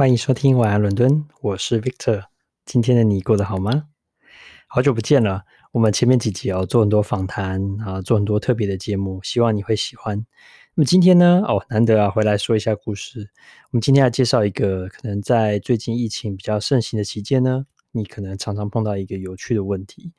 欢迎收听晚安伦敦，我是 Victor。今天的你过得好吗？好久不见了。我们前面几集哦，做很多访谈啊，做很多特别的节目，希望你会喜欢。那么今天呢，哦，难得啊，回来说一下故事。我们今天要介绍一个可能在最近疫情比较盛行的期间呢，你可能常常碰到一个有趣的问题。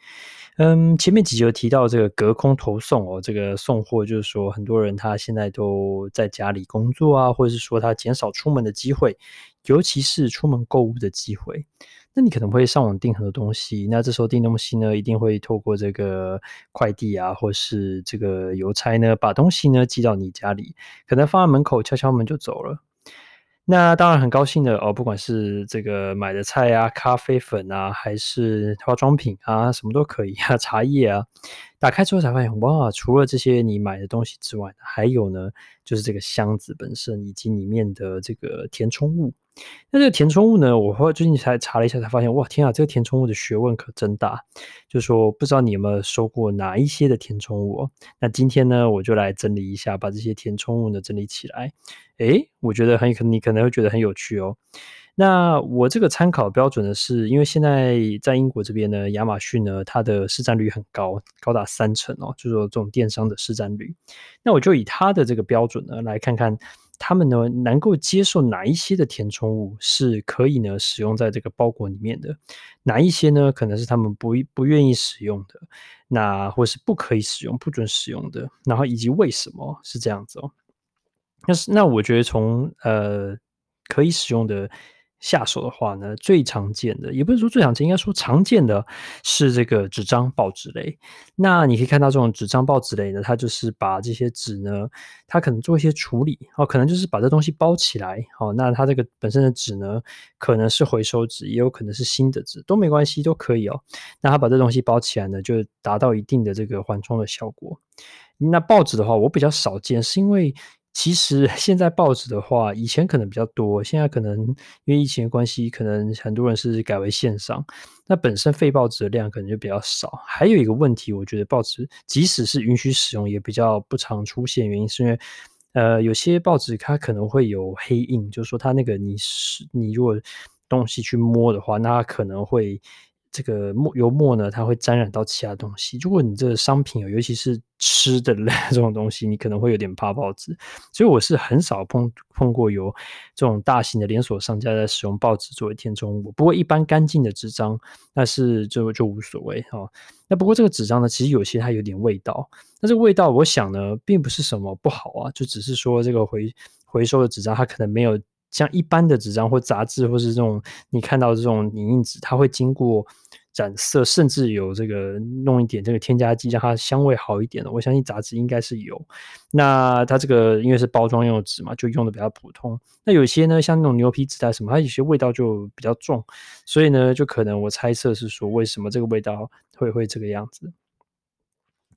嗯，前面几集有提到这个隔空投送哦，这个送货就是说很多人他现在都在家里工作啊，或者是说他减少出门的机会，尤其是出门购物的机会。那你可能会上网订很多东西，那这时候订东西呢，一定会透过这个快递啊，或是这个邮差呢，把东西呢寄到你家里，可能放在门口，敲敲门就走了。那当然很高兴的哦，不管是这个买的菜啊、咖啡粉啊，还是化妆品啊，什么都可以啊，茶叶啊，打开之后才发现，哇，除了这些你买的东西之外，还有呢，就是这个箱子本身以及里面的这个填充物。那这个填充物呢，我后来最近才查了一下，才发现哇，天啊，这个填充物的学问可真大。就是说，不知道你有没有收过哪一些的填充物？那今天呢，我就来整理一下，把这些填充物呢整理起来。诶，我觉得很可能，你可能会觉得很有趣哦。那我这个参考标准呢，是因为现在在英国这边呢，亚马逊呢，它的市占率很高，高达三成哦，就是说这种电商的市占率。那我就以它的这个标准呢，来看看。他们呢，能够接受哪一些的填充物是可以呢使用在这个包裹里面的？哪一些呢可能是他们不不愿意使用的？那或是不可以使用、不准使用的？然后以及为什么是这样子哦？那是那我觉得从呃可以使用的。下手的话呢，最常见的也不是说最常见，应该说常见的是这个纸张报纸类。那你可以看到这种纸张报纸类呢，它就是把这些纸呢，它可能做一些处理哦，可能就是把这东西包起来哦。那它这个本身的纸呢，可能是回收纸，也有可能是新的纸，都没关系，都可以哦。那它把这东西包起来呢，就达到一定的这个缓冲的效果。那报纸的话，我比较少见，是因为。其实 现在报纸的话，以前可能比较多，现在可能因为疫情的关系，可能很多人是改为线上。那本身废报纸的量可能就比较少。还有一个问题，我觉得报纸即使是允许使用，也比较不常出现。原因是因为，呃，有些报纸它可能会有黑印，就是说它那个你是你如果东西去摸的话，那它可能会。这个墨油墨呢，它会沾染到其他东西。如果你这个商品，尤其是吃的类 这种东西，你可能会有点怕报纸。所以我是很少碰碰过有这种大型的连锁商家在使用报纸作为填充物。不过一般干净的纸张，那是就就无所谓哈。那不过这个纸张呢，其实有些它有点味道。那这个味道，我想呢，并不是什么不好啊，就只是说这个回回收的纸张，它可能没有。像一般的纸张或杂志，或是这种你看到这种影印纸，它会经过染色，甚至有这个弄一点这个添加剂，让它香味好一点的。我相信杂志应该是有。那它这个因为是包装用纸嘛，就用的比较普通。那有些呢，像那种牛皮纸袋什么，它有些味道就比较重，所以呢，就可能我猜测是说，为什么这个味道会会这个样子。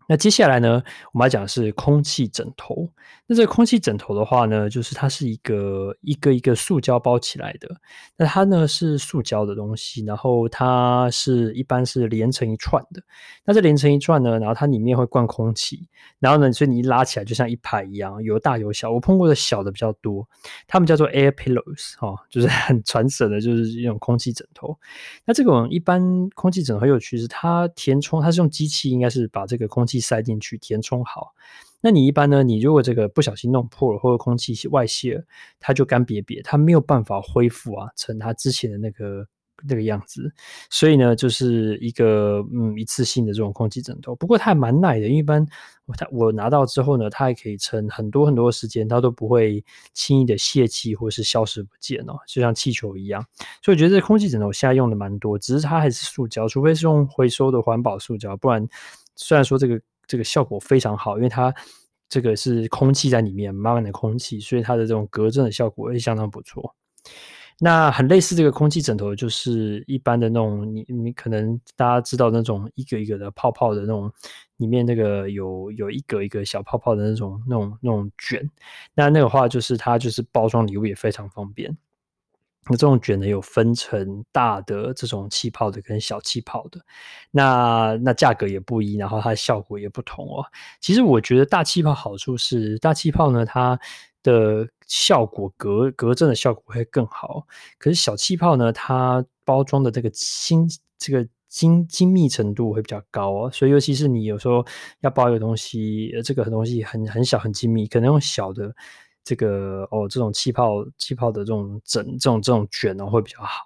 那接下来呢，我们要讲的是空气枕头。那这个空气枕头的话呢，就是它是一个一个一个塑胶包起来的。那它呢是塑胶的东西，然后它是一般是连成一串的。那这连成一串呢，然后它里面会灌空气，然后呢，所以你一拉起来就像一排一样，有大有小。我碰过的小的比较多，它们叫做 air pillows 哈、哦，就是很传神的，就是一种空气枕头。那这种一般空气枕头很有趣，是它填充，它是用机器，应该是把这个空气。塞进去填充好，那你一般呢？你如果这个不小心弄破了，或者空气外泄了，它就干瘪瘪，它没有办法恢复啊，成它之前的那个那个样子。所以呢，就是一个嗯一次性的这种空气枕头。不过它还蛮耐的，因为一般我它我拿到之后呢，它还可以撑很多很多时间，它都不会轻易的泄气或是消失不见哦，就像气球一样。所以我觉得这空气枕头现在用的蛮多，只是它还是塑胶，除非是用回收的环保塑胶，不然虽然说这个。这个效果非常好，因为它这个是空气在里面，满满的空气，所以它的这种隔震的效果也相当不错。那很类似这个空气枕头，就是一般的那种，你你可能大家知道那种一个一个的泡泡的那种，里面那个有有一个一个小泡泡的那种那种那种卷。那那个话就是它就是包装礼物也非常方便。那这种卷呢，有分成大的这种气泡的跟小气泡的，那那价格也不一，然后它的效果也不同哦。其实我觉得大气泡好处是，大气泡呢，它的效果，隔隔震的效果会更好。可是小气泡呢，它包装的这个精这个精精密程度会比较高哦，所以尤其是你有时候要包一个东西，这个东西很很小很精密，可能用小的这个哦这种气泡气泡的这种整这种这种卷哦会比较好。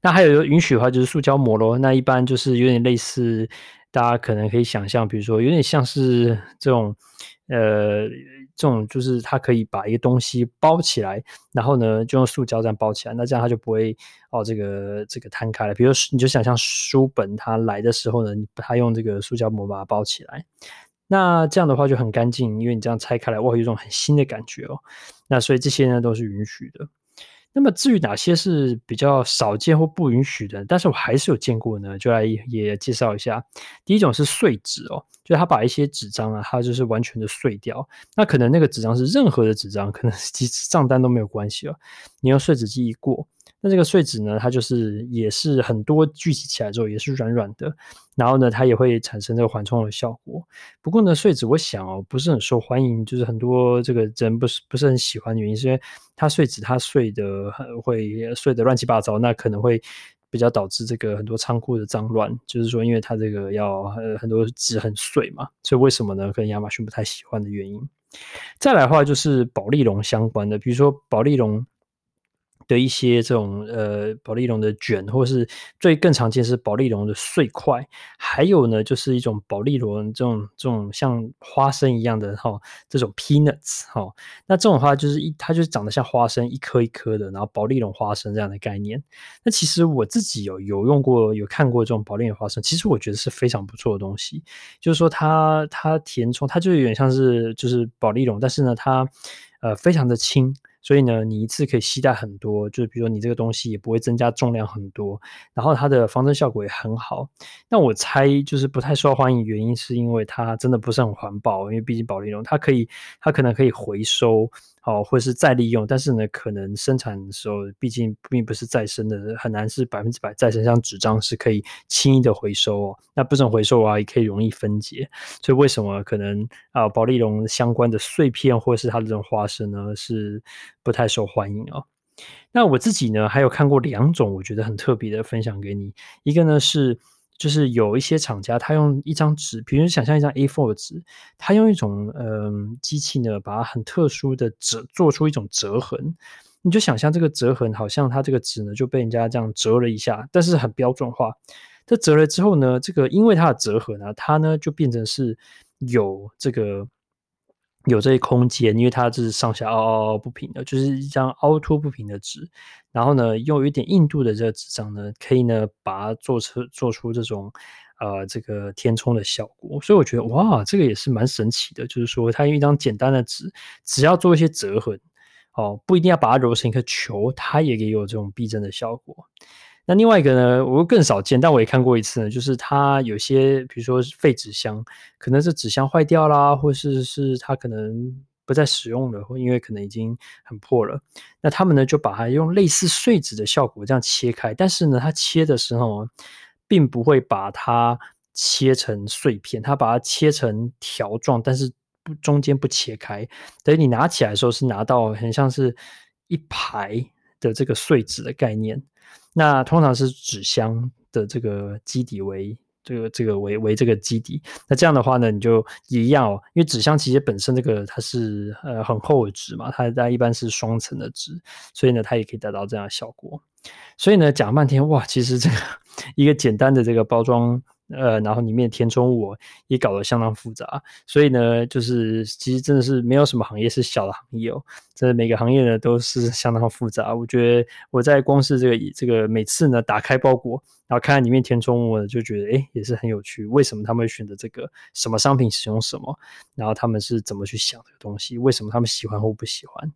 那还有允许的话，就是塑胶膜咯。那一般就是有点类似，大家可能可以想象，比如说有点像是这种，呃，这种就是它可以把一个东西包起来，然后呢就用塑胶这样包起来，那这样它就不会哦这个这个摊开了。比如你就想象书本它来的时候呢，它用这个塑胶膜把它包起来，那这样的话就很干净，因为你这样拆开来，哇，有一种很新的感觉哦。那所以这些呢都是允许的。那么至于哪些是比较少见或不允许的，但是我还是有见过呢，就来也介绍一下。第一种是碎纸哦，就是他把一些纸张啊，它就是完全的碎掉。那可能那个纸张是任何的纸张，可能 其实账单都没有关系哦。你用碎纸机一过。那这个碎纸呢，它就是也是很多聚集起来之后也是软软的，然后呢，它也会产生这个缓冲的效果。不过呢，碎纸我想哦，不是很受欢迎，就是很多这个人不是不是很喜欢的原因，是因为它碎纸它碎的会碎的乱七八糟，那可能会比较导致这个很多仓库的脏乱。就是说，因为它这个要呃很多纸很碎嘛，所以为什么呢？可能亚马逊不太喜欢的原因。再来的话就是保丽龙相关的，比如说保丽龙。的一些这种呃保丽龙的卷，或是最更常见是保丽龙的碎块，还有呢就是一种保丽龙这种这种像花生一样的哈，这种 peanuts 哈，那这种话就是一它就是长得像花生一颗一颗的，然后保丽龙花生这样的概念。那其实我自己有有用过有看过这种保丽龙花生，其实我觉得是非常不错的东西，就是说它它填充它就有点像是就是保丽龙，但是呢它呃非常的轻。所以呢，你一次可以携带很多，就是比如说你这个东西也不会增加重量很多，然后它的防震效果也很好。那我猜就是不太受欢迎，原因是因为它真的不是很环保，因为毕竟保丽龙它可以，它可能可以回收。好，或是再利用，但是呢，可能生产的时候，毕竟并不是再生的，很难是百分之百再生。像纸张是可以轻易的回收哦，那不能回收啊，也可以容易分解。所以为什么可能啊，保丽龙相关的碎片或是它的这种花生呢，是不太受欢迎哦？那我自己呢，还有看过两种，我觉得很特别的，分享给你。一个呢是。就是有一些厂家，他用一张纸，比如想象一张 A4 的纸，他用一种嗯、机器呢，把它很特殊的折做出一种折痕。你就想象这个折痕，好像它这个纸呢就被人家这样折了一下，但是很标准化。这折了之后呢，这个因为它的折痕呢，它呢就变成是有这个。有这些空间，因为它这是上下凹凹凹不平的，就是一张凹凸不平的纸。然后呢，用一点硬度的这个纸张呢，可以呢把它做出做出这种呃这个填充的效果。所以我觉得哇，这个也是蛮神奇的。就是说，它用一张简单的纸，只要做一些折痕，哦，不一定要把它揉成一颗球，它也可以有这种避震的效果。那另外一个呢，我更少见，但我也看过一次呢，就是它有些，比如说废纸箱，可能是纸箱坏掉啦，或是是它可能不再使用了，或因为可能已经很破了。那他们呢，就把它用类似碎纸的效果这样切开，但是呢，它切的时候并不会把它切成碎片，它把它切成条状，但是不中间不切开，等于你拿起来的时候是拿到很像是一排的这个碎纸的概念。那通常是纸箱的这个基底为这个这个为为这个基底，那这样的话呢，你就一样哦，因为纸箱其实本身这个它是呃很厚的纸嘛，它它一般是双层的纸，所以呢，它也可以达到这样的效果。所以呢，讲半天哇，其实这个 一个简单的这个包装。呃，然后里面填充物也搞得相当复杂，所以呢，就是其实真的是没有什么行业是小的行业哦，这每个行业呢都是 相当复杂。我觉得我在光是这个这个每次呢打开包裹，然后看看里面填充物，就觉得诶也是很有趣。为什么他们会选择这个？什么商品使用什么？然后他们是怎么去想这个东西？为什么他们喜欢或不喜欢？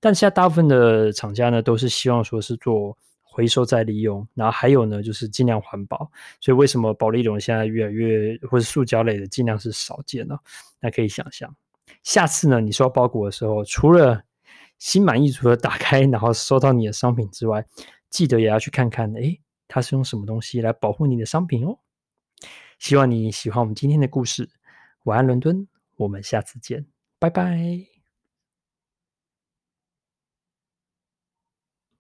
但现在大部分的厂家呢，都是希望说是做。回收再利用，然后还有呢，就是尽量环保。所以为什么保利龙现在越来越，或者塑胶类的尽量是少见呢？那可以想象，下次呢，你收到包裹的时候，除了心满意足的打开，然后收到你的商品之外，记得也要去看看，诶，它是用什么东西来保护你的商品哦。希望你喜欢我们今天的故事。晚安，伦敦，我们下次见，拜拜。